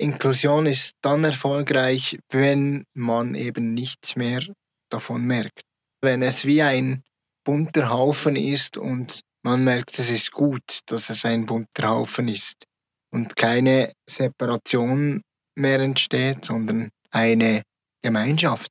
Inklusion ist dann erfolgreich, wenn man eben nichts mehr davon merkt. Wenn es wie ein bunter Haufen ist und man merkt, es ist gut, dass es ein bunter Haufen ist und keine Separation mehr entsteht, sondern eine Gemeinschaft.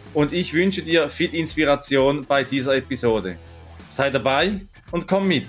und ich wünsche dir viel Inspiration bei dieser Episode. Sei dabei und komm mit.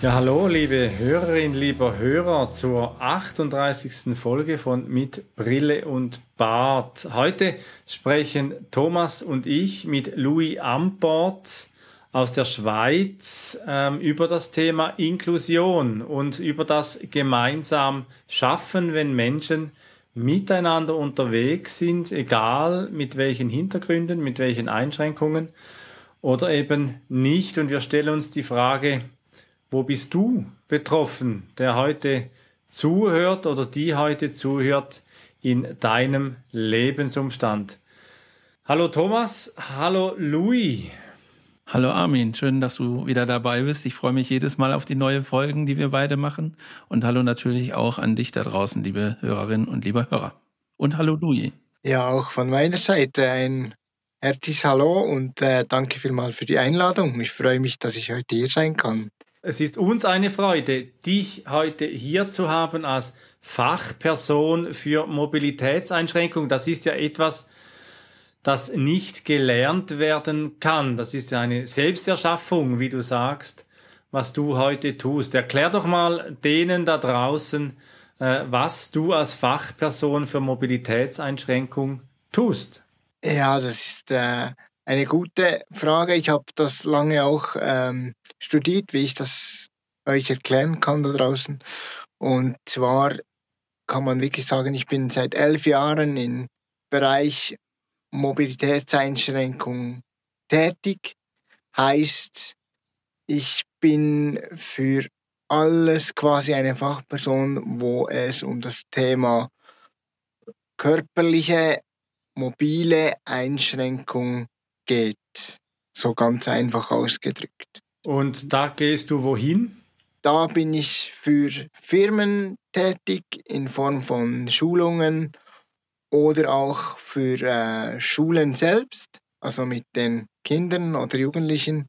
Ja, hallo, liebe Hörerin, lieber Hörer, zur 38. Folge von Mit Brille und Bart. Heute sprechen Thomas und ich mit Louis Amport aus der Schweiz ähm, über das Thema Inklusion und über das gemeinsam Schaffen, wenn Menschen miteinander unterwegs sind, egal mit welchen Hintergründen, mit welchen Einschränkungen oder eben nicht. Und wir stellen uns die Frage, wo bist du betroffen, der heute zuhört oder die heute zuhört in deinem Lebensumstand? Hallo Thomas, hallo Louis. Hallo Armin, schön, dass du wieder dabei bist. Ich freue mich jedes Mal auf die neuen Folgen, die wir beide machen. Und hallo natürlich auch an dich da draußen, liebe Hörerinnen und lieber Hörer. Und hallo Louis. Ja, auch von meiner Seite ein herzliches Hallo und äh, danke vielmals für die Einladung. Ich freue mich, dass ich heute hier sein kann. Es ist uns eine Freude, dich heute hier zu haben als Fachperson für Mobilitätseinschränkungen. Das ist ja etwas, das nicht gelernt werden kann. Das ist eine Selbsterschaffung, wie du sagst, was du heute tust. Erklär doch mal denen da draußen, äh, was du als Fachperson für Mobilitätseinschränkung tust. Ja, das ist äh, eine gute Frage. Ich habe das lange auch ähm, studiert, wie ich das euch erklären kann da draußen. Und zwar kann man wirklich sagen, ich bin seit elf Jahren im Bereich Mobilitätseinschränkung tätig. Heißt, ich bin für alles quasi eine Fachperson, wo es um das Thema körperliche, mobile Einschränkung geht. So ganz einfach ausgedrückt. Und da gehst du wohin? Da bin ich für Firmen tätig in Form von Schulungen oder auch für äh, Schulen selbst, also mit den Kindern oder Jugendlichen.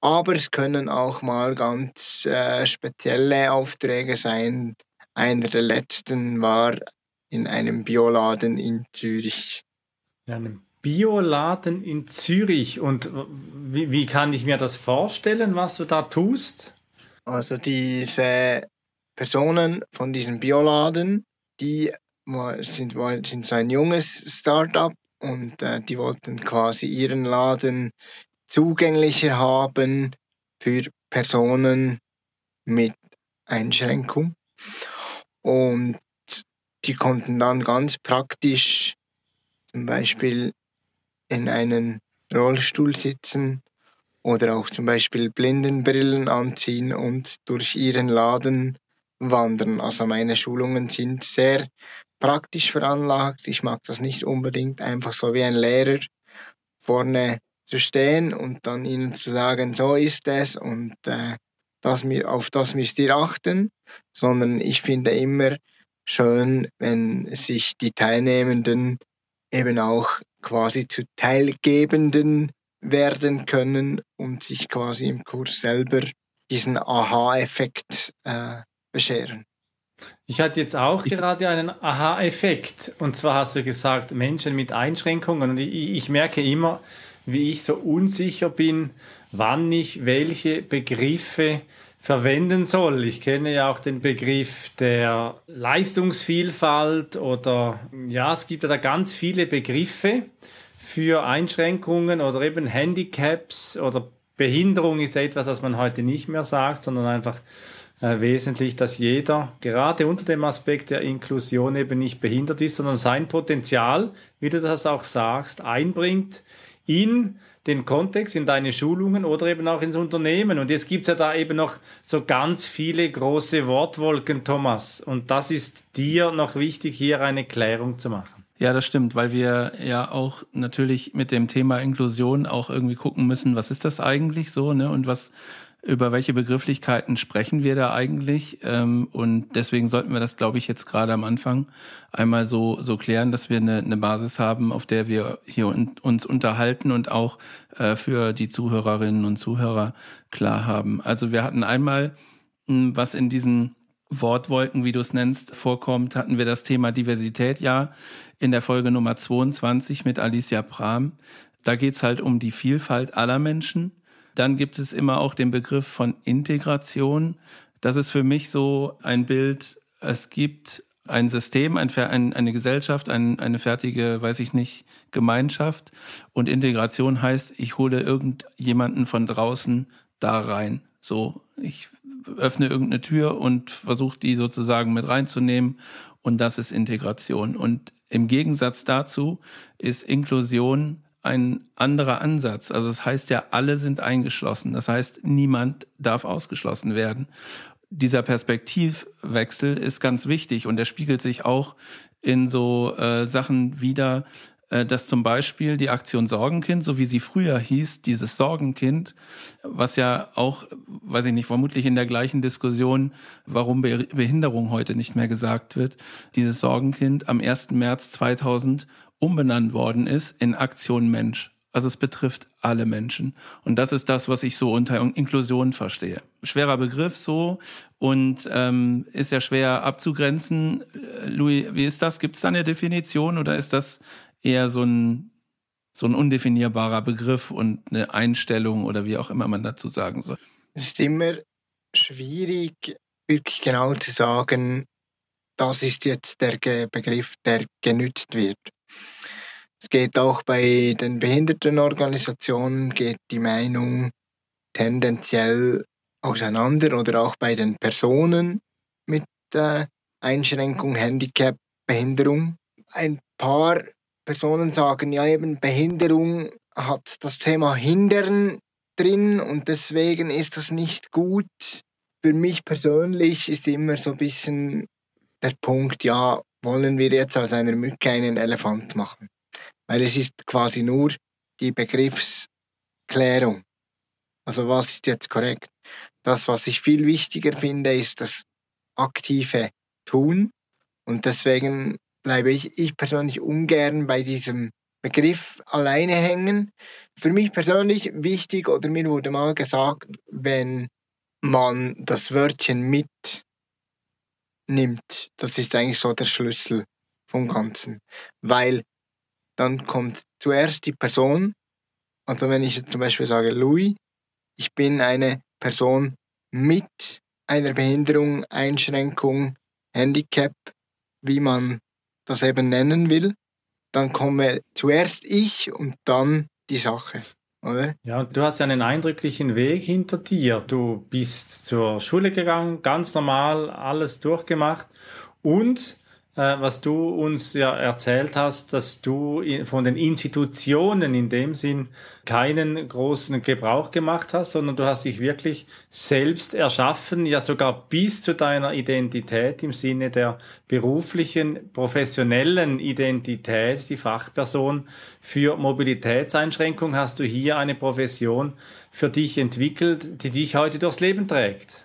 Aber es können auch mal ganz äh, spezielle Aufträge sein. Einer der letzten war in einem Bioladen in Zürich. Ja, einem Bioladen in Zürich. Und wie, wie kann ich mir das vorstellen, was du da tust? Also diese Personen von diesem Bioladen, die sind, sind so ein junges Startup und äh, die wollten quasi ihren Laden zugänglicher haben für Personen mit Einschränkung. Und die konnten dann ganz praktisch zum Beispiel in einen Rollstuhl sitzen oder auch zum Beispiel Blindenbrillen anziehen und durch ihren Laden wandern. Also meine Schulungen sind sehr praktisch veranlagt. Ich mag das nicht unbedingt einfach so wie ein Lehrer vorne zu stehen und dann ihnen zu sagen, so ist es und äh, das, auf das müsst ihr achten, sondern ich finde immer schön, wenn sich die Teilnehmenden eben auch quasi zu Teilgebenden werden können und sich quasi im Kurs selber diesen Aha-Effekt äh, bescheren. Ich hatte jetzt auch ich gerade einen Aha-Effekt. Und zwar hast du gesagt, Menschen mit Einschränkungen. Und ich, ich, merke immer, wie ich so unsicher bin, wann ich welche Begriffe verwenden soll. Ich kenne ja auch den Begriff der Leistungsvielfalt oder ja, es gibt ja da ganz viele Begriffe für Einschränkungen oder eben Handicaps oder Behinderung ist ja etwas, was man heute nicht mehr sagt, sondern einfach wesentlich, dass jeder gerade unter dem Aspekt der Inklusion eben nicht behindert ist, sondern sein Potenzial, wie du das auch sagst, einbringt in den Kontext, in deine Schulungen oder eben auch ins Unternehmen. Und jetzt gibt es ja da eben noch so ganz viele große Wortwolken, Thomas. Und das ist dir noch wichtig, hier eine Klärung zu machen. Ja, das stimmt, weil wir ja auch natürlich mit dem Thema Inklusion auch irgendwie gucken müssen, was ist das eigentlich so, ne? Und was über welche Begrifflichkeiten sprechen wir da eigentlich? Ähm, und deswegen sollten wir das, glaube ich, jetzt gerade am Anfang einmal so, so klären, dass wir eine, eine Basis haben, auf der wir hier uns unterhalten und auch äh, für die Zuhörerinnen und Zuhörer klar haben. Also wir hatten einmal, hm, was in diesen Wortwolken, wie du es nennst, vorkommt, hatten wir das Thema Diversität ja in der Folge Nummer 22 mit Alicia Pram. Da geht's halt um die Vielfalt aller Menschen dann gibt es immer auch den Begriff von Integration. Das ist für mich so ein Bild, es gibt ein System, ein, ein, eine Gesellschaft, ein, eine fertige, weiß ich nicht, Gemeinschaft. Und Integration heißt, ich hole irgendjemanden von draußen da rein. So, ich öffne irgendeine Tür und versuche die sozusagen mit reinzunehmen. Und das ist Integration. Und im Gegensatz dazu ist Inklusion ein anderer Ansatz. Also das heißt ja, alle sind eingeschlossen. Das heißt, niemand darf ausgeschlossen werden. Dieser Perspektivwechsel ist ganz wichtig und der spiegelt sich auch in so äh, Sachen wieder, äh, dass zum Beispiel die Aktion Sorgenkind, so wie sie früher hieß, dieses Sorgenkind, was ja auch, weiß ich nicht, vermutlich in der gleichen Diskussion, warum Behinderung heute nicht mehr gesagt wird, dieses Sorgenkind am 1. März 2000 umbenannt worden ist in Aktion Mensch. Also es betrifft alle Menschen. Und das ist das, was ich so unter Inklusion verstehe. Schwerer Begriff so und ähm, ist ja schwer abzugrenzen. Äh, Louis, wie ist das? Gibt es da eine Definition oder ist das eher so ein, so ein undefinierbarer Begriff und eine Einstellung oder wie auch immer man dazu sagen soll? Es ist immer schwierig, wirklich genau zu sagen, das ist jetzt der Begriff, der genützt wird. Es geht auch bei den Behindertenorganisationen, geht die Meinung tendenziell auseinander oder auch bei den Personen mit äh, Einschränkung, Handicap, Behinderung. Ein paar Personen sagen ja eben, Behinderung hat das Thema Hindern drin und deswegen ist das nicht gut. Für mich persönlich ist immer so ein bisschen der Punkt, ja, wollen wir jetzt aus einer Mücke einen Elefant machen? Weil es ist quasi nur die Begriffsklärung. Also was ist jetzt korrekt? Das, was ich viel wichtiger finde, ist das aktive Tun. Und deswegen bleibe ich, ich persönlich ungern bei diesem Begriff alleine hängen. Für mich persönlich wichtig, oder mir wurde mal gesagt, wenn man das Wörtchen mit nimmt, das ist eigentlich so der Schlüssel vom Ganzen. Weil dann kommt zuerst die Person, also wenn ich jetzt zum Beispiel sage, Louis, ich bin eine Person mit einer Behinderung, Einschränkung, Handicap, wie man das eben nennen will, dann komme zuerst ich und dann die Sache. Oder? Ja, du hast einen eindrücklichen Weg hinter dir. Du bist zur Schule gegangen, ganz normal, alles durchgemacht und was du uns ja erzählt hast, dass du von den Institutionen in dem Sinn keinen großen Gebrauch gemacht hast, sondern du hast dich wirklich selbst erschaffen, ja sogar bis zu deiner Identität im Sinne der beruflichen, professionellen Identität, die Fachperson für Mobilitätseinschränkung, hast du hier eine Profession für dich entwickelt, die dich heute durchs Leben trägt.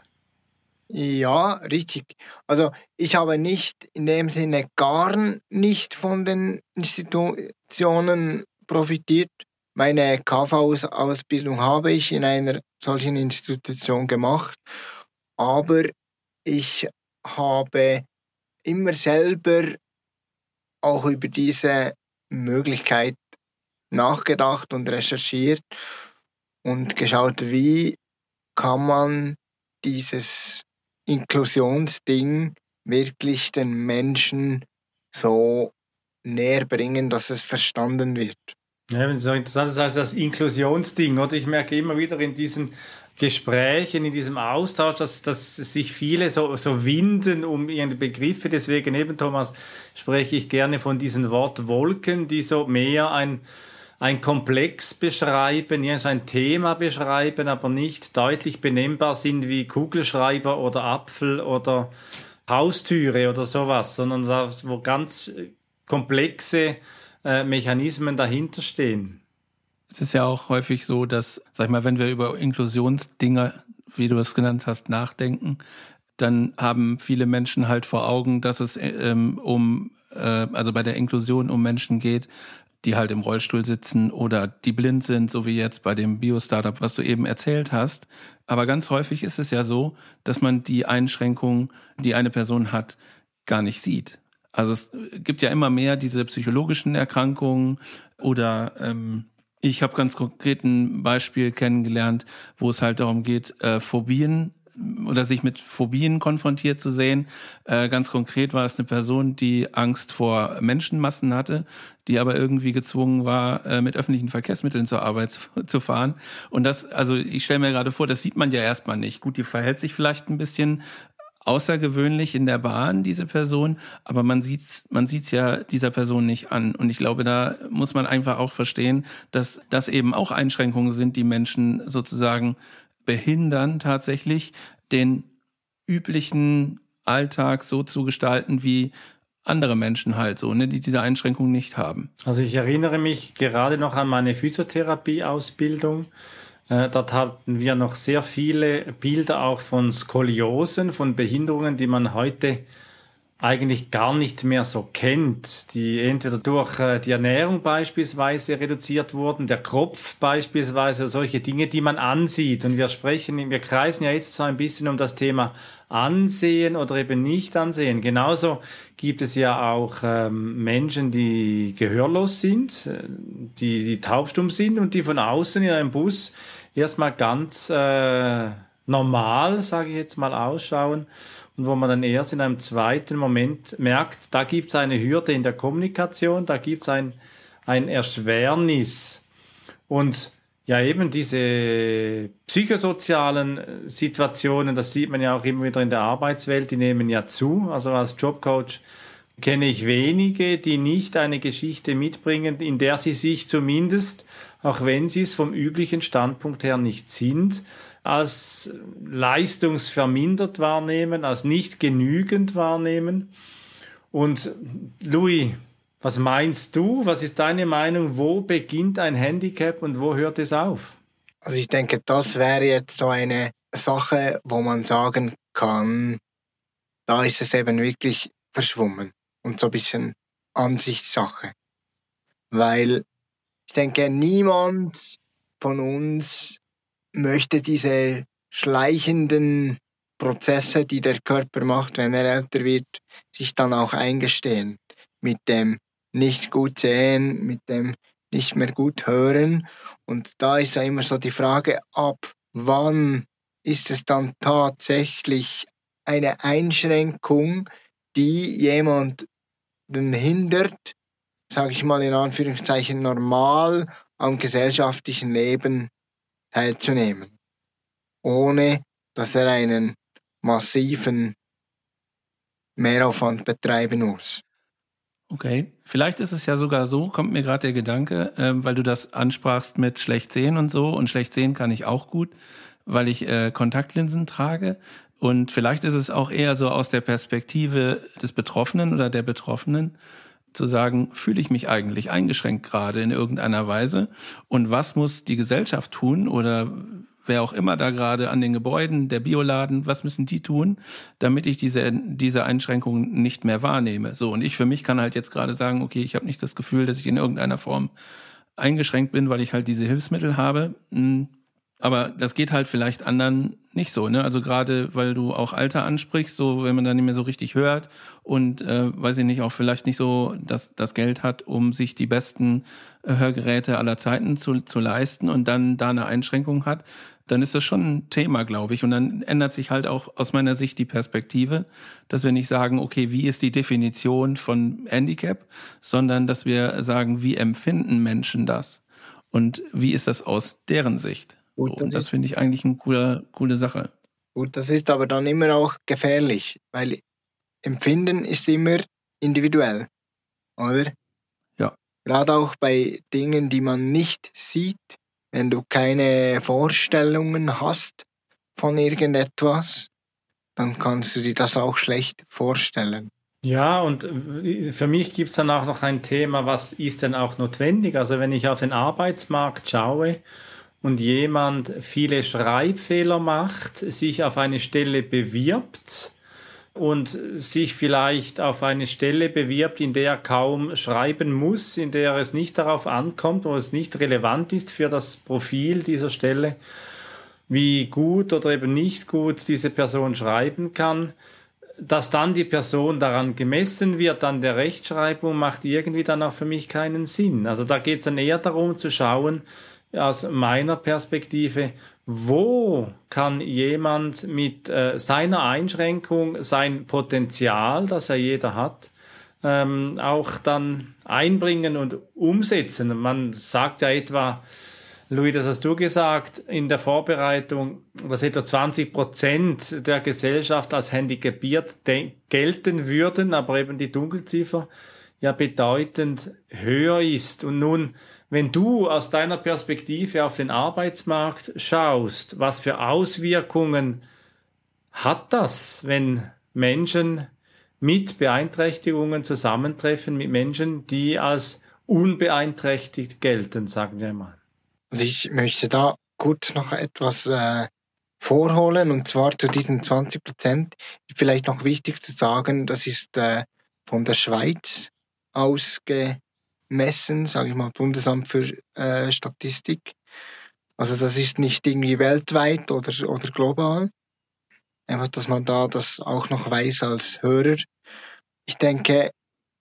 Ja, richtig. Also ich habe nicht in dem Sinne gar nicht von den Institutionen profitiert. Meine KV-Ausbildung habe ich in einer solchen Institution gemacht, aber ich habe immer selber auch über diese Möglichkeit nachgedacht und recherchiert und geschaut, wie kann man dieses Inklusionsding wirklich den Menschen so näher bringen, dass es verstanden wird. Ja, so interessant, heißt das Inklusionsding, oder? Ich merke immer wieder in diesen Gesprächen, in diesem Austausch, dass, dass sich viele so, so winden um ihre Begriffe. Deswegen eben, Thomas, spreche ich gerne von diesen Wortwolken, die so mehr ein, ein Komplex beschreiben, ja, so ein Thema beschreiben, aber nicht deutlich benennbar sind wie Kugelschreiber oder Apfel oder Haustüre oder sowas, sondern da, wo ganz komplexe äh, Mechanismen dahinter stehen. Es ist ja auch häufig so, dass, sag ich mal, wenn wir über Inklusionsdinge, wie du es genannt hast, nachdenken, dann haben viele Menschen halt vor Augen, dass es ähm, um, äh, also bei der Inklusion um Menschen geht, die halt im Rollstuhl sitzen oder die blind sind, so wie jetzt bei dem Bio-Startup, was du eben erzählt hast. Aber ganz häufig ist es ja so, dass man die Einschränkungen, die eine Person hat, gar nicht sieht. Also es gibt ja immer mehr diese psychologischen Erkrankungen oder ähm, ich habe ganz konkret ein Beispiel kennengelernt, wo es halt darum geht, äh, Phobien oder sich mit Phobien konfrontiert zu sehen. Äh, ganz konkret war es eine Person, die Angst vor Menschenmassen hatte, die aber irgendwie gezwungen war, äh, mit öffentlichen Verkehrsmitteln zur Arbeit zu, zu fahren. Und das, also ich stelle mir gerade vor, das sieht man ja erstmal nicht. Gut, die verhält sich vielleicht ein bisschen außergewöhnlich in der Bahn, diese Person, aber man sieht's, man sieht's ja dieser Person nicht an. Und ich glaube, da muss man einfach auch verstehen, dass das eben auch Einschränkungen sind, die Menschen sozusagen behindern, tatsächlich den üblichen Alltag so zu gestalten, wie andere Menschen halt so, ne, die diese Einschränkungen nicht haben. Also ich erinnere mich gerade noch an meine Physiotherapie-Ausbildung. Äh, dort hatten wir noch sehr viele Bilder auch von Skoliosen, von Behinderungen, die man heute eigentlich gar nicht mehr so kennt, die entweder durch äh, die Ernährung beispielsweise reduziert wurden, der Kopf beispielsweise, solche Dinge, die man ansieht. Und wir sprechen, wir kreisen ja jetzt so ein bisschen um das Thema Ansehen oder eben nicht ansehen. Genauso gibt es ja auch ähm, Menschen, die gehörlos sind, äh, die, die taubstumm sind und die von außen in einem Bus erstmal ganz äh, normal, sage ich jetzt mal, ausschauen und wo man dann erst in einem zweiten Moment merkt, da gibt es eine Hürde in der Kommunikation, da gibt es ein, ein Erschwernis. Und ja, eben diese psychosozialen Situationen, das sieht man ja auch immer wieder in der Arbeitswelt, die nehmen ja zu. Also als Jobcoach kenne ich wenige, die nicht eine Geschichte mitbringen, in der sie sich zumindest, auch wenn sie es vom üblichen Standpunkt her nicht sind, als leistungsvermindert wahrnehmen, als nicht genügend wahrnehmen. Und Louis, was meinst du? Was ist deine Meinung? Wo beginnt ein Handicap und wo hört es auf? Also ich denke, das wäre jetzt so eine Sache, wo man sagen kann, da ist es eben wirklich verschwommen und so ein bisschen Ansichtssache. Weil ich denke, niemand von uns möchte diese schleichenden Prozesse, die der Körper macht, wenn er älter wird, sich dann auch eingestehen. Mit dem nicht gut sehen, mit dem nicht mehr gut hören. Und da ist ja immer so die Frage, ab wann ist es dann tatsächlich eine Einschränkung, die jemanden hindert, sage ich mal in Anführungszeichen, normal am gesellschaftlichen Leben teilzunehmen, ohne dass er einen massiven Mehraufwand betreiben muss. Okay, vielleicht ist es ja sogar so, kommt mir gerade der Gedanke, äh, weil du das ansprachst mit schlecht sehen und so und schlecht sehen kann ich auch gut, weil ich äh, Kontaktlinsen trage und vielleicht ist es auch eher so aus der Perspektive des Betroffenen oder der Betroffenen, zu sagen, fühle ich mich eigentlich eingeschränkt gerade in irgendeiner Weise und was muss die Gesellschaft tun oder wer auch immer da gerade an den Gebäuden, der Bioladen, was müssen die tun, damit ich diese, diese Einschränkungen nicht mehr wahrnehme. So, und ich für mich kann halt jetzt gerade sagen, okay, ich habe nicht das Gefühl, dass ich in irgendeiner Form eingeschränkt bin, weil ich halt diese Hilfsmittel habe. Hm, aber das geht halt vielleicht anderen nicht so, ne? Also gerade weil du auch Alter ansprichst, so wenn man dann nicht mehr so richtig hört und äh, weiß ich nicht, auch vielleicht nicht so das, das Geld hat, um sich die besten äh, Hörgeräte aller Zeiten zu, zu leisten und dann da eine Einschränkung hat, dann ist das schon ein Thema, glaube ich. Und dann ändert sich halt auch aus meiner Sicht die Perspektive, dass wir nicht sagen, okay, wie ist die Definition von Handicap, sondern dass wir sagen, wie empfinden Menschen das? Und wie ist das aus deren Sicht? Gut, und das finde ich eigentlich eine coole, coole Sache. Gut, das ist aber dann immer auch gefährlich, weil Empfinden ist immer individuell, oder? Ja. Gerade auch bei Dingen, die man nicht sieht, wenn du keine Vorstellungen hast von irgendetwas, dann kannst du dir das auch schlecht vorstellen. Ja, und für mich gibt es dann auch noch ein Thema, was ist denn auch notwendig? Also wenn ich auf den Arbeitsmarkt schaue und jemand viele Schreibfehler macht, sich auf eine Stelle bewirbt und sich vielleicht auf eine Stelle bewirbt, in der er kaum schreiben muss, in der es nicht darauf ankommt, wo es nicht relevant ist für das Profil dieser Stelle, wie gut oder eben nicht gut diese Person schreiben kann, dass dann die Person daran gemessen wird, an der Rechtschreibung, macht irgendwie dann auch für mich keinen Sinn. Also da geht es dann eher darum zu schauen, aus meiner Perspektive, wo kann jemand mit äh, seiner Einschränkung sein Potenzial, das ja jeder hat, ähm, auch dann einbringen und umsetzen. Man sagt ja etwa, Louis, das hast du gesagt in der Vorbereitung, dass etwa 20 Prozent der Gesellschaft als handicapiert gelten würden, aber eben die Dunkelziffer ja bedeutend höher ist. Und nun, wenn du aus deiner Perspektive auf den Arbeitsmarkt schaust, was für Auswirkungen hat das, wenn Menschen mit Beeinträchtigungen zusammentreffen, mit Menschen, die als unbeeinträchtigt gelten, sagen wir mal? Also ich möchte da kurz noch etwas äh, vorholen und zwar zu diesen 20 Prozent. Vielleicht noch wichtig zu sagen, das ist äh, von der Schweiz ausgemessen, sage ich mal, Bundesamt für äh, Statistik. Also das ist nicht irgendwie weltweit oder, oder global. Einfach, dass man da das auch noch weiß als Hörer. Ich denke,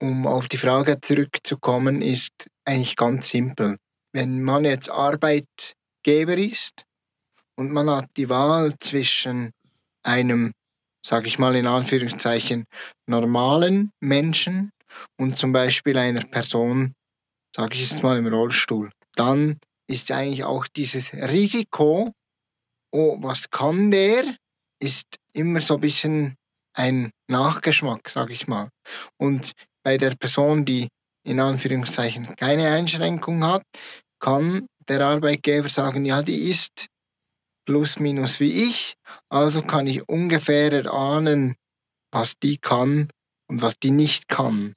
um auf die Frage zurückzukommen, ist eigentlich ganz simpel wenn man jetzt Arbeitgeber ist und man hat die Wahl zwischen einem, sage ich mal in Anführungszeichen, normalen Menschen und zum Beispiel einer Person, sage ich jetzt mal im Rollstuhl, dann ist eigentlich auch dieses Risiko, oh, was kann der, ist immer so ein bisschen ein Nachgeschmack, sage ich mal. Und bei der Person, die in Anführungszeichen keine Einschränkung hat, kann der Arbeitgeber sagen, ja, die ist plus minus wie ich, also kann ich ungefähr erahnen, was die kann und was die nicht kann.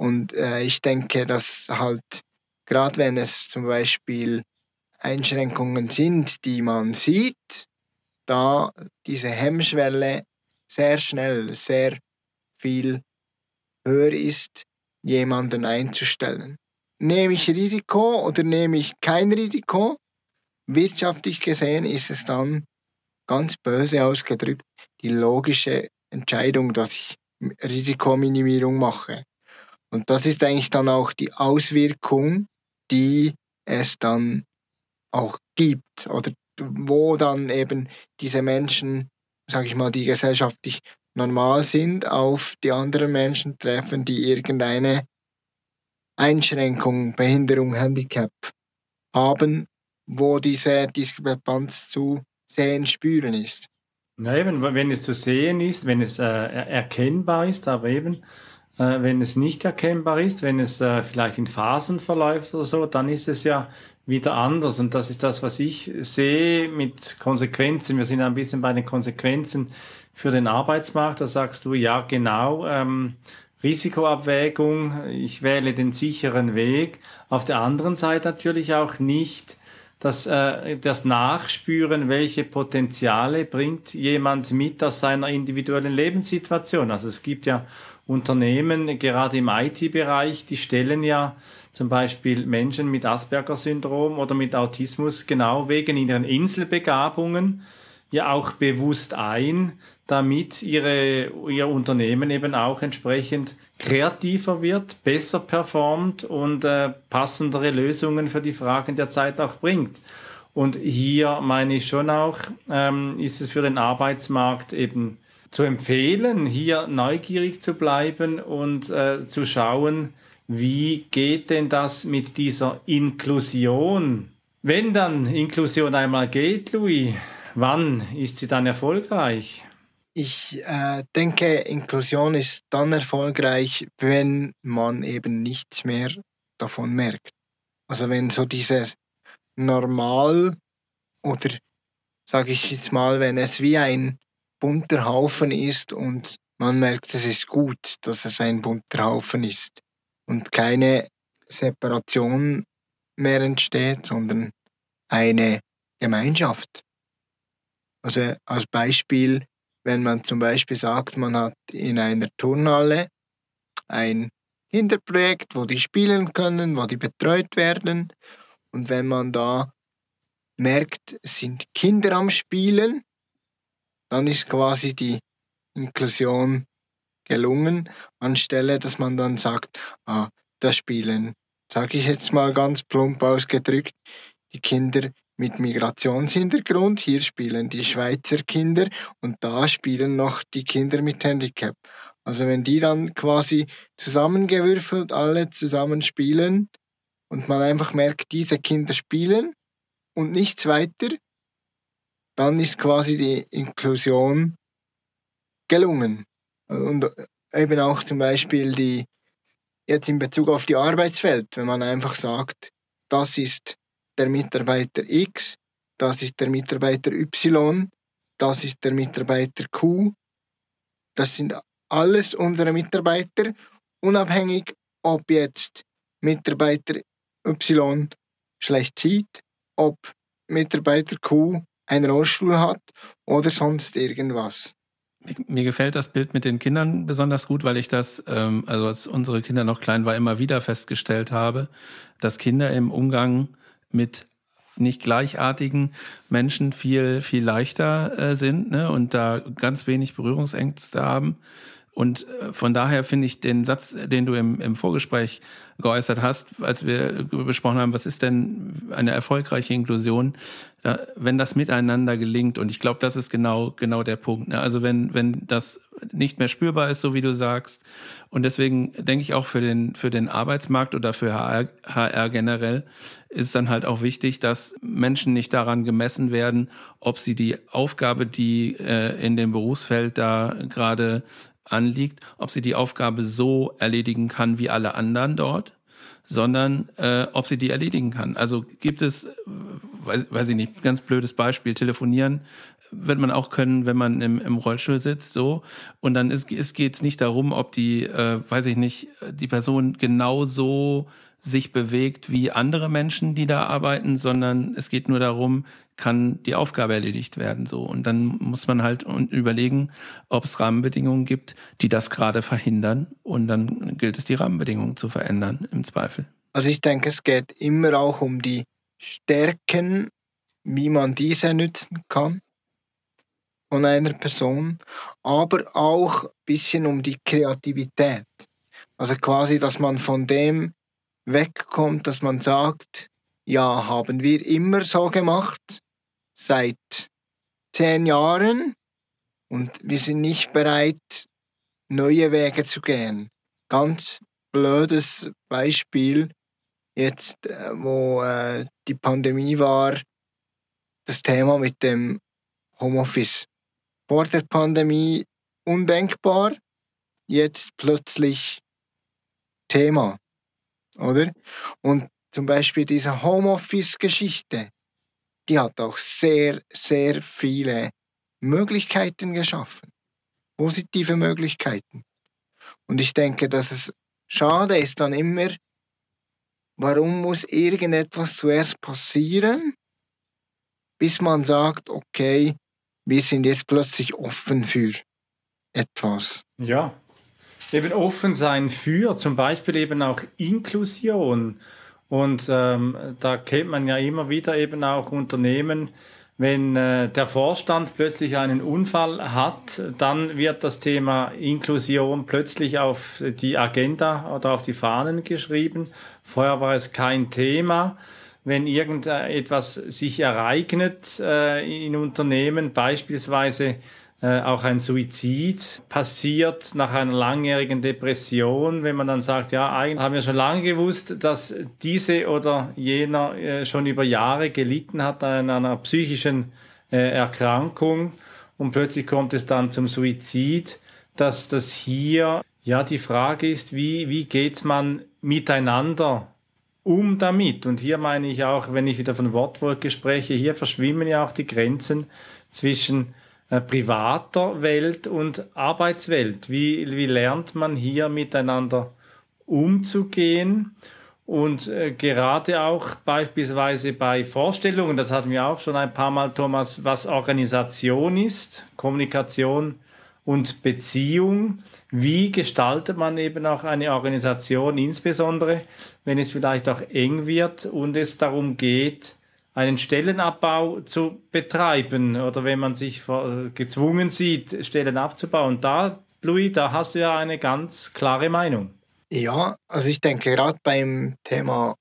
Und äh, ich denke, dass halt, gerade wenn es zum Beispiel Einschränkungen sind, die man sieht, da diese Hemmschwelle sehr schnell, sehr viel höher ist, jemanden einzustellen. Nehme ich Risiko oder nehme ich kein Risiko? Wirtschaftlich gesehen ist es dann ganz böse ausgedrückt die logische Entscheidung, dass ich Risikominimierung mache. Und das ist eigentlich dann auch die Auswirkung, die es dann auch gibt oder wo dann eben diese Menschen, sage ich mal, die gesellschaftlich normal sind, auf die anderen Menschen treffen, die irgendeine Einschränkung, Behinderung, Handicap haben, wo diese Diskrepanz zu sehen, spüren ist. Ja, eben, wenn es zu sehen ist, wenn es äh, erkennbar ist, aber eben, äh, wenn es nicht erkennbar ist, wenn es äh, vielleicht in Phasen verläuft oder so, dann ist es ja wieder anders. Und das ist das, was ich sehe mit Konsequenzen. Wir sind ein bisschen bei den Konsequenzen für den Arbeitsmarkt. Da sagst du, ja, genau. Ähm, Risikoabwägung, ich wähle den sicheren Weg. Auf der anderen Seite natürlich auch nicht das, äh, das Nachspüren, welche Potenziale bringt jemand mit aus seiner individuellen Lebenssituation. Also es gibt ja Unternehmen, gerade im IT-Bereich, die stellen ja zum Beispiel Menschen mit Asperger-Syndrom oder mit Autismus genau wegen ihren Inselbegabungen ja auch bewusst ein, damit ihre, ihr Unternehmen eben auch entsprechend kreativer wird, besser performt und äh, passendere Lösungen für die Fragen der Zeit auch bringt. Und hier meine ich schon auch, ähm, ist es für den Arbeitsmarkt eben zu empfehlen, hier neugierig zu bleiben und äh, zu schauen, wie geht denn das mit dieser Inklusion Wenn dann Inklusion einmal geht, Louis, wann ist sie dann erfolgreich? Ich äh, denke, Inklusion ist dann erfolgreich, wenn man eben nichts mehr davon merkt. Also wenn so dieses Normal oder sage ich jetzt mal, wenn es wie ein bunter Haufen ist und man merkt, es ist gut, dass es ein bunter Haufen ist und keine Separation mehr entsteht, sondern eine Gemeinschaft. Also als Beispiel, wenn man zum Beispiel sagt, man hat in einer Turnhalle ein Kinderprojekt, wo die spielen können, wo die betreut werden. Und wenn man da merkt, sind Kinder am Spielen, dann ist quasi die Inklusion gelungen, anstelle dass man dann sagt, ah, da spielen, sage ich jetzt mal ganz plump ausgedrückt, die Kinder mit Migrationshintergrund, hier spielen die Schweizer Kinder und da spielen noch die Kinder mit Handicap. Also wenn die dann quasi zusammengewürfelt alle zusammen spielen und man einfach merkt, diese Kinder spielen und nichts weiter, dann ist quasi die Inklusion gelungen. Und eben auch zum Beispiel die, jetzt in Bezug auf die Arbeitswelt, wenn man einfach sagt, das ist der Mitarbeiter X, das ist der Mitarbeiter Y, das ist der Mitarbeiter Q, das sind alles unsere Mitarbeiter, unabhängig ob jetzt Mitarbeiter Y schlecht sieht, ob Mitarbeiter Q einen Rollstuhl hat oder sonst irgendwas. Mir gefällt das Bild mit den Kindern besonders gut, weil ich das, ähm, also als unsere Kinder noch klein war, immer wieder festgestellt habe, dass Kinder im Umgang mit nicht gleichartigen Menschen viel, viel leichter äh, sind ne, und da ganz wenig Berührungsängste haben. Und äh, von daher finde ich den Satz, den du im, im Vorgespräch geäußert hast, als wir besprochen haben, was ist denn eine erfolgreiche Inklusion, wenn das miteinander gelingt. Und ich glaube, das ist genau, genau der Punkt. Ne? Also wenn, wenn das nicht mehr spürbar ist, so wie du sagst. Und deswegen denke ich auch für den, für den Arbeitsmarkt oder für HR, HR generell ist dann halt auch wichtig, dass Menschen nicht daran gemessen werden, ob sie die Aufgabe, die äh, in dem Berufsfeld da gerade anliegt, ob sie die Aufgabe so erledigen kann wie alle anderen dort, sondern äh, ob sie die erledigen kann. Also gibt es, weiß, weiß ich nicht, ganz blödes Beispiel, telefonieren wird man auch können, wenn man im, im Rollstuhl sitzt, so. Und dann ist, ist geht's nicht darum, ob die, äh, weiß ich nicht, die Person genauso sich bewegt wie andere Menschen, die da arbeiten, sondern es geht nur darum, kann die Aufgabe erledigt werden, so. Und dann muss man halt überlegen, ob es Rahmenbedingungen gibt, die das gerade verhindern. Und dann gilt es, die Rahmenbedingungen zu verändern, im Zweifel. Also ich denke, es geht immer auch um die Stärken, wie man diese nützen kann von einer Person, aber auch ein bisschen um die Kreativität. Also quasi, dass man von dem wegkommt, dass man sagt, ja, haben wir immer so gemacht, seit zehn Jahren und wir sind nicht bereit, neue Wege zu gehen. Ganz blödes Beispiel jetzt, äh, wo äh, die Pandemie war, das Thema mit dem Homeoffice. Vor der Pandemie undenkbar, jetzt plötzlich Thema oder? Und zum Beispiel diese Homeoffice-Geschichte, die hat auch sehr, sehr viele Möglichkeiten geschaffen. Positive Möglichkeiten. Und ich denke, dass es schade ist dann immer, warum muss irgendetwas zuerst passieren, bis man sagt, okay, wir sind jetzt plötzlich offen für etwas. Ja, eben offen sein für zum Beispiel eben auch Inklusion. Und ähm, da kennt man ja immer wieder eben auch Unternehmen, wenn äh, der Vorstand plötzlich einen Unfall hat, dann wird das Thema Inklusion plötzlich auf die Agenda oder auf die Fahnen geschrieben. Vorher war es kein Thema. Wenn irgendetwas sich ereignet äh, in Unternehmen, beispielsweise äh, auch ein Suizid passiert nach einer langjährigen Depression, wenn man dann sagt, ja, eigentlich haben wir schon lange gewusst, dass diese oder jener äh, schon über Jahre gelitten hat an einer psychischen äh, Erkrankung und plötzlich kommt es dann zum Suizid, dass das hier ja die Frage ist, wie, wie geht man miteinander um damit? Und hier meine ich auch, wenn ich wieder von Wortwolke spreche, hier verschwimmen ja auch die Grenzen zwischen äh, privater Welt und Arbeitswelt. Wie, wie lernt man hier miteinander umzugehen? Und äh, gerade auch beispielsweise bei Vorstellungen, das hatten wir auch schon ein paar Mal, Thomas, was Organisation ist, Kommunikation und Beziehung. Wie gestaltet man eben auch eine Organisation, insbesondere wenn es vielleicht auch eng wird und es darum geht, einen Stellenabbau zu betreiben oder wenn man sich gezwungen sieht, Stellen abzubauen. Da, Louis, da hast du ja eine ganz klare Meinung. Ja, also ich denke gerade beim Thema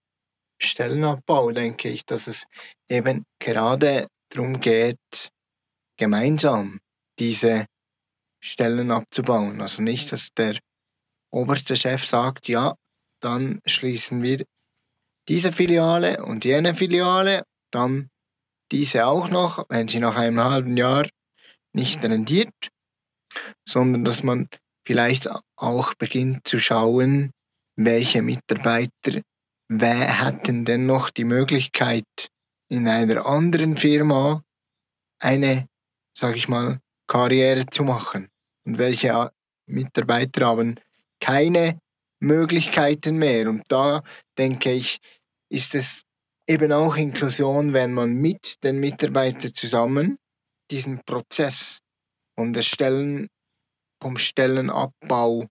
Stellenabbau denke ich, dass es eben gerade darum geht, gemeinsam diese Stellen abzubauen. Also nicht, dass der oberste Chef sagt, ja, dann schließen wir diese Filiale und jene Filiale dann diese auch noch, wenn sie nach einem halben Jahr nicht rendiert, sondern dass man vielleicht auch beginnt zu schauen, welche Mitarbeiter wer hätten denn noch die Möglichkeit, in einer anderen Firma eine, sag ich mal, Karriere zu machen. Und welche Mitarbeiter haben keine Möglichkeiten mehr. Und da denke ich, ist es eben auch Inklusion, wenn man mit den Mitarbeitern zusammen diesen Prozess von der Stellen, vom Stellenabbau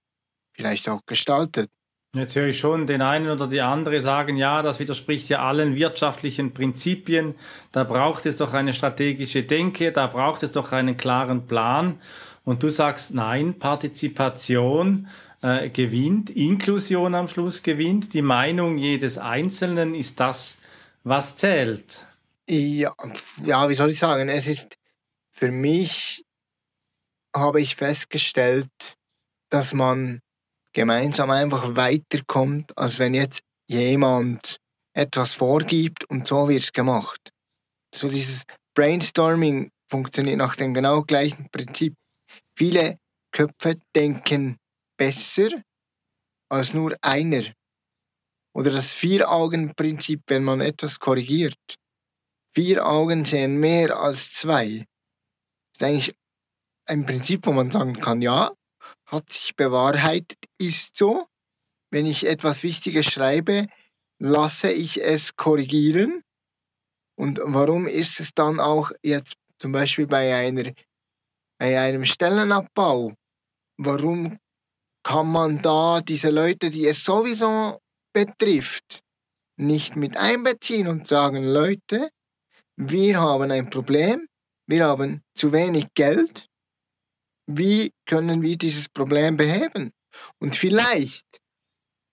vielleicht auch gestaltet. Jetzt höre ich schon den einen oder die andere sagen, ja, das widerspricht ja allen wirtschaftlichen Prinzipien. Da braucht es doch eine strategische Denke, da braucht es doch einen klaren Plan. Und du sagst, nein, Partizipation äh, gewinnt, Inklusion am Schluss gewinnt, die Meinung jedes Einzelnen ist das, was zählt? Ja, ja, wie soll ich sagen? Es ist für mich, habe ich festgestellt, dass man gemeinsam einfach weiterkommt, als wenn jetzt jemand etwas vorgibt und so wird es gemacht. So dieses Brainstorming funktioniert nach dem genau gleichen Prinzip. Viele Köpfe denken besser als nur einer. Oder das Vier-Augen-Prinzip, wenn man etwas korrigiert. Vier Augen sehen mehr als zwei. Das ist eigentlich ein Prinzip, wo man sagen kann, ja, hat sich bewahrheitet, ist so. Wenn ich etwas Wichtiges schreibe, lasse ich es korrigieren. Und warum ist es dann auch jetzt zum Beispiel bei, einer, bei einem Stellenabbau, warum kann man da diese Leute, die es sowieso betrifft, nicht mit einbeziehen und sagen, Leute, wir haben ein Problem, wir haben zu wenig Geld, wie können wir dieses Problem beheben? Und vielleicht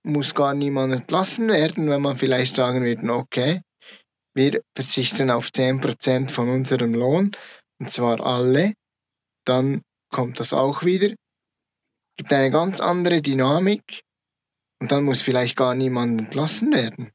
muss gar niemand entlassen werden, wenn man vielleicht sagen würde, okay, wir verzichten auf 10% von unserem Lohn, und zwar alle, dann kommt das auch wieder, gibt eine ganz andere Dynamik und dann muss vielleicht gar niemand entlassen werden.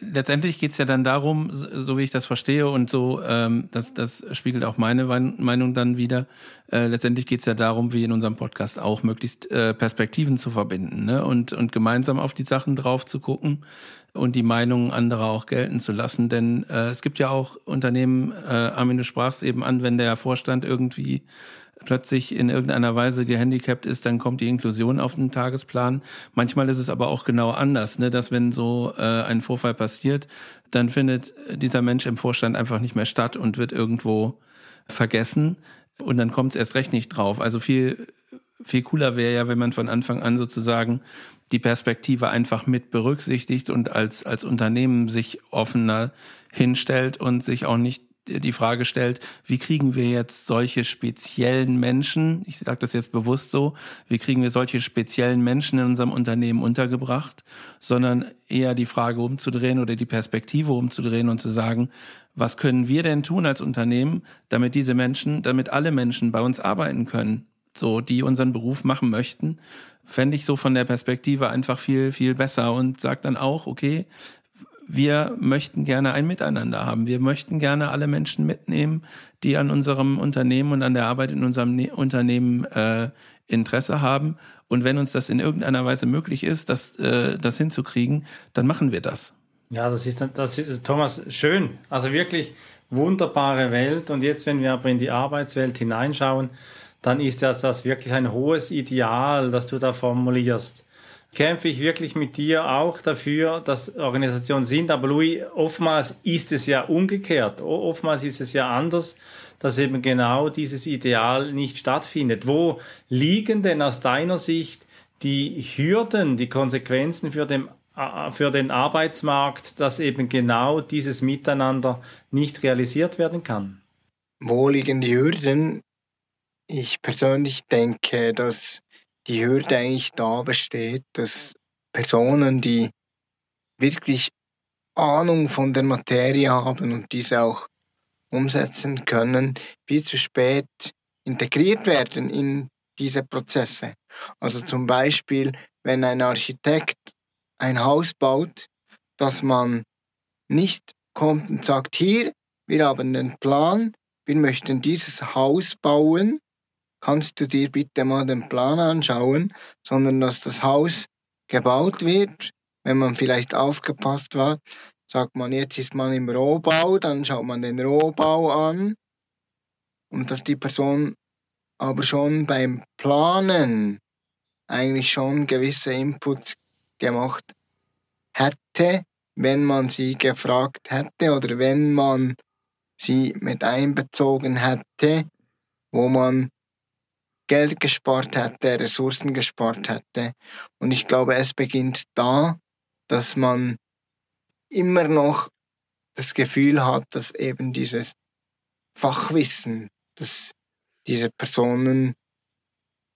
Letztendlich geht es ja dann darum, so wie ich das verstehe und so, ähm, das, das spiegelt auch meine Meinung dann wieder. Äh, letztendlich geht es ja darum, wie in unserem Podcast auch, möglichst äh, Perspektiven zu verbinden ne? und, und gemeinsam auf die Sachen drauf zu gucken und die Meinungen anderer auch gelten zu lassen. Denn äh, es gibt ja auch Unternehmen, äh, Armin, du sprachst eben an, wenn der Vorstand irgendwie plötzlich in irgendeiner Weise gehandicapt ist, dann kommt die Inklusion auf den Tagesplan. Manchmal ist es aber auch genau anders, ne? dass wenn so äh, ein Vorfall passiert, dann findet dieser Mensch im Vorstand einfach nicht mehr statt und wird irgendwo vergessen und dann kommt es erst recht nicht drauf. Also viel viel cooler wäre ja, wenn man von Anfang an sozusagen die Perspektive einfach mit berücksichtigt und als als Unternehmen sich offener hinstellt und sich auch nicht die Frage stellt, wie kriegen wir jetzt solche speziellen Menschen, ich sage das jetzt bewusst so, wie kriegen wir solche speziellen Menschen in unserem Unternehmen untergebracht, sondern eher die Frage umzudrehen oder die Perspektive umzudrehen und zu sagen, was können wir denn tun als Unternehmen, damit diese Menschen, damit alle Menschen bei uns arbeiten können, so die unseren Beruf machen möchten, fände ich so von der Perspektive einfach viel, viel besser und sagt dann auch, okay, wir möchten gerne ein Miteinander haben. Wir möchten gerne alle Menschen mitnehmen, die an unserem Unternehmen und an der Arbeit in unserem ne Unternehmen äh, Interesse haben. Und wenn uns das in irgendeiner Weise möglich ist, das, äh, das hinzukriegen, dann machen wir das. Ja, das ist, das ist, Thomas, schön. Also wirklich wunderbare Welt. Und jetzt, wenn wir aber in die Arbeitswelt hineinschauen, dann ist das, das wirklich ein hohes Ideal, das du da formulierst kämpfe ich wirklich mit dir auch dafür, dass Organisationen sind. Aber Louis, oftmals ist es ja umgekehrt. Oftmals ist es ja anders, dass eben genau dieses Ideal nicht stattfindet. Wo liegen denn aus deiner Sicht die Hürden, die Konsequenzen für den, für den Arbeitsmarkt, dass eben genau dieses Miteinander nicht realisiert werden kann? Wo liegen die Hürden? Ich persönlich denke, dass die Hürde eigentlich da besteht, dass Personen, die wirklich Ahnung von der Materie haben und diese auch umsetzen können, viel zu spät integriert werden in diese Prozesse. Also zum Beispiel, wenn ein Architekt ein Haus baut, dass man nicht kommt und sagt, hier, wir haben den Plan, wir möchten dieses Haus bauen kannst du dir bitte mal den Plan anschauen, sondern dass das Haus gebaut wird. Wenn man vielleicht aufgepasst war, sagt man, jetzt ist man im Rohbau, dann schaut man den Rohbau an und dass die Person aber schon beim Planen eigentlich schon gewisse Inputs gemacht hätte, wenn man sie gefragt hätte oder wenn man sie mit einbezogen hätte, wo man Geld gespart hätte, Ressourcen gespart hätte. Und ich glaube, es beginnt da, dass man immer noch das Gefühl hat, dass eben dieses Fachwissen, das diese Personen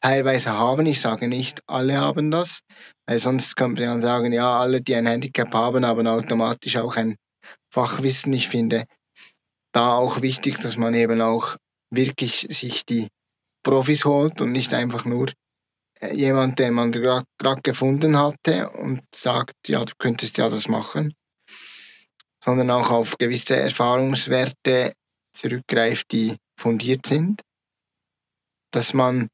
teilweise haben, ich sage nicht, alle haben das, weil sonst könnte man sagen, ja, alle, die ein Handicap haben, haben automatisch auch ein Fachwissen. Ich finde da auch wichtig, dass man eben auch wirklich sich die Profis holt und nicht einfach nur äh, jemand, den man gerade gefunden hatte und sagt, ja, du könntest ja das machen, sondern auch auf gewisse Erfahrungswerte zurückgreift, die fundiert sind, dass man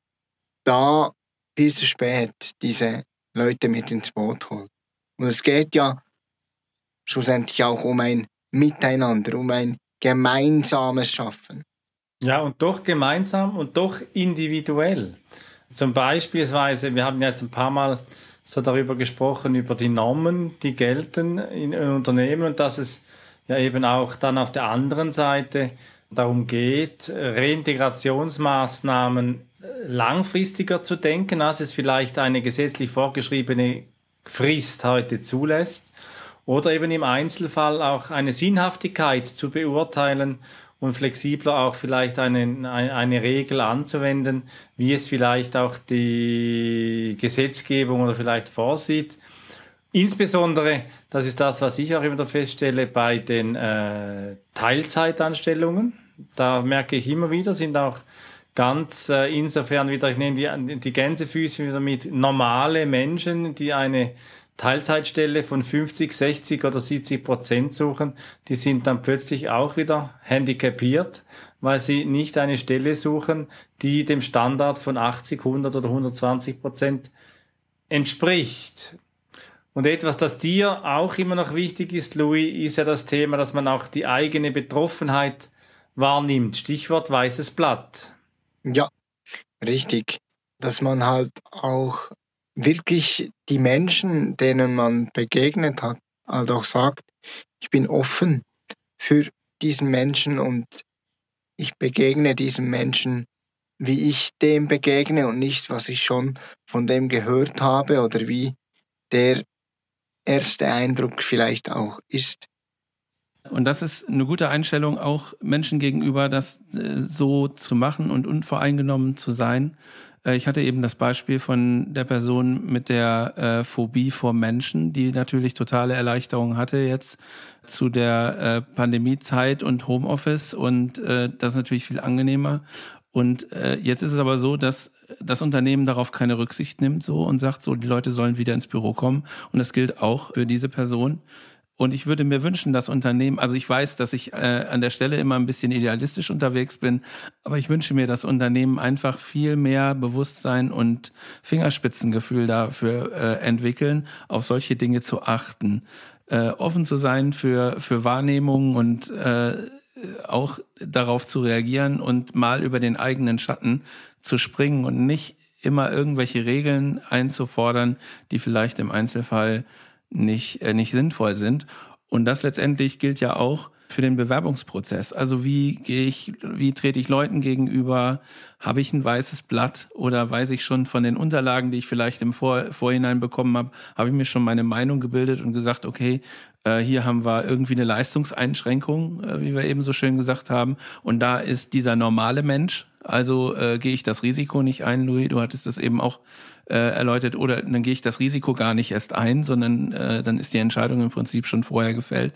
da viel zu spät diese Leute mit ins Boot holt. Und es geht ja schlussendlich auch um ein Miteinander, um ein gemeinsames Schaffen. Ja, und doch gemeinsam und doch individuell. Zum Beispiel, wir haben jetzt ein paar Mal so darüber gesprochen, über die Normen, die gelten in Unternehmen und dass es ja eben auch dann auf der anderen Seite darum geht, Reintegrationsmaßnahmen langfristiger zu denken, als es vielleicht eine gesetzlich vorgeschriebene Frist heute zulässt, oder eben im Einzelfall auch eine Sinnhaftigkeit zu beurteilen und flexibler auch vielleicht eine, eine Regel anzuwenden, wie es vielleicht auch die Gesetzgebung oder vielleicht vorsieht. Insbesondere, das ist das, was ich auch immer feststelle, bei den äh, Teilzeitanstellungen. Da merke ich immer wieder, sind auch ganz äh, insofern wieder, ich nehme die, die Gänsefüße wieder mit, normale Menschen, die eine Teilzeitstelle von 50, 60 oder 70 Prozent suchen, die sind dann plötzlich auch wieder handicapiert, weil sie nicht eine Stelle suchen, die dem Standard von 80, 100 oder 120 Prozent entspricht. Und etwas, das dir auch immer noch wichtig ist, Louis, ist ja das Thema, dass man auch die eigene Betroffenheit wahrnimmt. Stichwort weißes Blatt. Ja, richtig. Dass man halt auch wirklich die Menschen, denen man begegnet hat, halt auch sagt, ich bin offen für diesen Menschen und ich begegne diesem Menschen, wie ich dem begegne und nicht, was ich schon von dem gehört habe oder wie der erste Eindruck vielleicht auch ist. Und das ist eine gute Einstellung, auch Menschen gegenüber das äh, so zu machen und unvoreingenommen zu sein, ich hatte eben das Beispiel von der Person mit der äh, Phobie vor Menschen, die natürlich totale Erleichterung hatte jetzt zu der äh, Pandemiezeit und Homeoffice und äh, das ist natürlich viel angenehmer. Und äh, jetzt ist es aber so, dass das Unternehmen darauf keine Rücksicht nimmt so und sagt so, die Leute sollen wieder ins Büro kommen. Und das gilt auch für diese Person. Und ich würde mir wünschen, dass Unternehmen, also ich weiß, dass ich äh, an der Stelle immer ein bisschen idealistisch unterwegs bin, aber ich wünsche mir, dass Unternehmen einfach viel mehr Bewusstsein und Fingerspitzengefühl dafür äh, entwickeln, auf solche Dinge zu achten, äh, offen zu sein für, für Wahrnehmungen und äh, auch darauf zu reagieren und mal über den eigenen Schatten zu springen und nicht immer irgendwelche Regeln einzufordern, die vielleicht im Einzelfall nicht, äh, nicht sinnvoll sind. Und das letztendlich gilt ja auch für den Bewerbungsprozess. Also wie gehe ich, wie trete ich Leuten gegenüber? Habe ich ein weißes Blatt oder weiß ich schon von den Unterlagen, die ich vielleicht im Vor Vorhinein bekommen habe, habe ich mir schon meine Meinung gebildet und gesagt, okay, äh, hier haben wir irgendwie eine Leistungseinschränkung, äh, wie wir eben so schön gesagt haben. Und da ist dieser normale Mensch, also äh, gehe ich das Risiko nicht ein, Louis, du hattest das eben auch äh, erläutert, oder dann gehe ich das Risiko gar nicht erst ein, sondern äh, dann ist die Entscheidung im Prinzip schon vorher gefällt.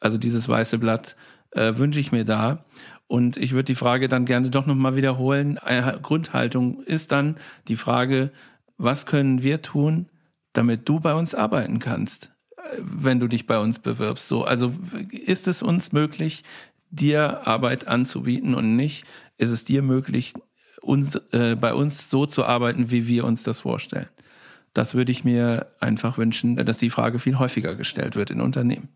Also dieses weiße Blatt äh, wünsche ich mir da. Und ich würde die Frage dann gerne doch nochmal wiederholen. Eine Grundhaltung ist dann die Frage, was können wir tun, damit du bei uns arbeiten kannst, äh, wenn du dich bei uns bewirbst? So, also ist es uns möglich, dir Arbeit anzubieten und nicht ist es dir möglich, uns, äh, bei uns so zu arbeiten, wie wir uns das vorstellen. Das würde ich mir einfach wünschen, dass die Frage viel häufiger gestellt wird in Unternehmen.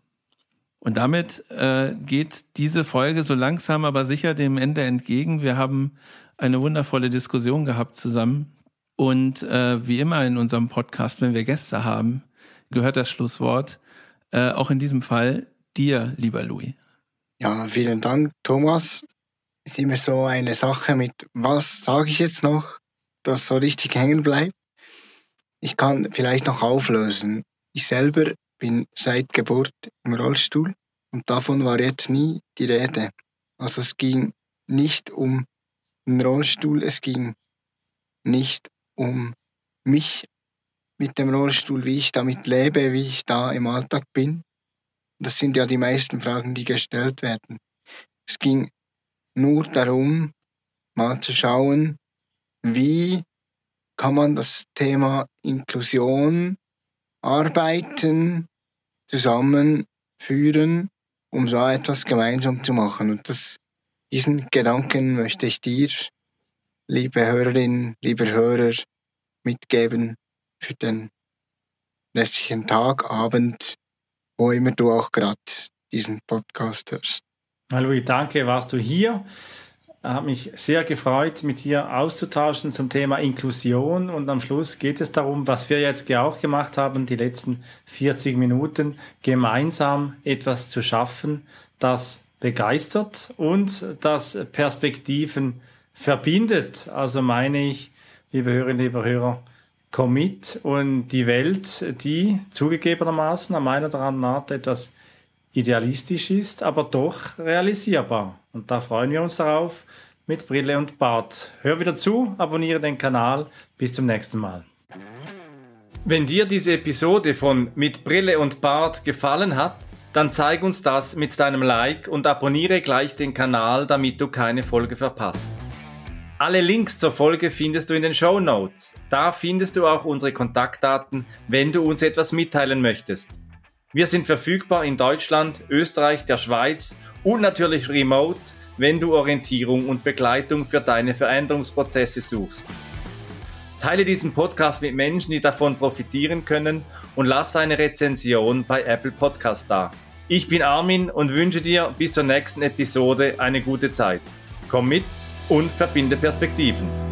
Und damit äh, geht diese Folge so langsam aber sicher dem Ende entgegen. Wir haben eine wundervolle Diskussion gehabt zusammen. Und äh, wie immer in unserem Podcast, wenn wir Gäste haben, gehört das Schlusswort äh, auch in diesem Fall dir, lieber Louis. Ja, vielen Dank, Thomas ist immer so eine Sache mit, was sage ich jetzt noch, das so richtig hängen bleibt. Ich kann vielleicht noch auflösen. Ich selber bin seit Geburt im Rollstuhl und davon war jetzt nie die Rede. Also es ging nicht um den Rollstuhl, es ging nicht um mich mit dem Rollstuhl, wie ich damit lebe, wie ich da im Alltag bin. Das sind ja die meisten Fragen, die gestellt werden. Es ging nur darum, mal zu schauen, wie kann man das Thema Inklusion arbeiten, zusammenführen, um so etwas gemeinsam zu machen. Und das, diesen Gedanken möchte ich dir, liebe Hörerinnen, lieber Hörer, mitgeben für den restlichen Tag, Abend, wo immer du auch gerade diesen Podcast hörst. Louis, danke, warst du hier. Hat mich sehr gefreut, mit dir auszutauschen zum Thema Inklusion. Und am Schluss geht es darum, was wir jetzt auch gemacht haben, die letzten 40 Minuten, gemeinsam etwas zu schaffen, das begeistert und das Perspektiven verbindet. Also meine ich, liebe Hörerinnen, liebe Hörer, Commit und die Welt, die zugegebenermaßen am einen oder anderen Art etwas idealistisch ist, aber doch realisierbar. Und da freuen wir uns darauf mit Brille und Bart. Hör wieder zu, abonniere den Kanal. Bis zum nächsten Mal. Wenn dir diese Episode von Mit Brille und Bart gefallen hat, dann zeig uns das mit deinem Like und abonniere gleich den Kanal, damit du keine Folge verpasst. Alle Links zur Folge findest du in den Show Notes. Da findest du auch unsere Kontaktdaten, wenn du uns etwas mitteilen möchtest. Wir sind verfügbar in Deutschland, Österreich, der Schweiz und natürlich remote, wenn du Orientierung und Begleitung für deine Veränderungsprozesse suchst. Teile diesen Podcast mit Menschen, die davon profitieren können und lass eine Rezension bei Apple Podcast da. Ich bin Armin und wünsche dir bis zur nächsten Episode eine gute Zeit. Komm mit und verbinde Perspektiven.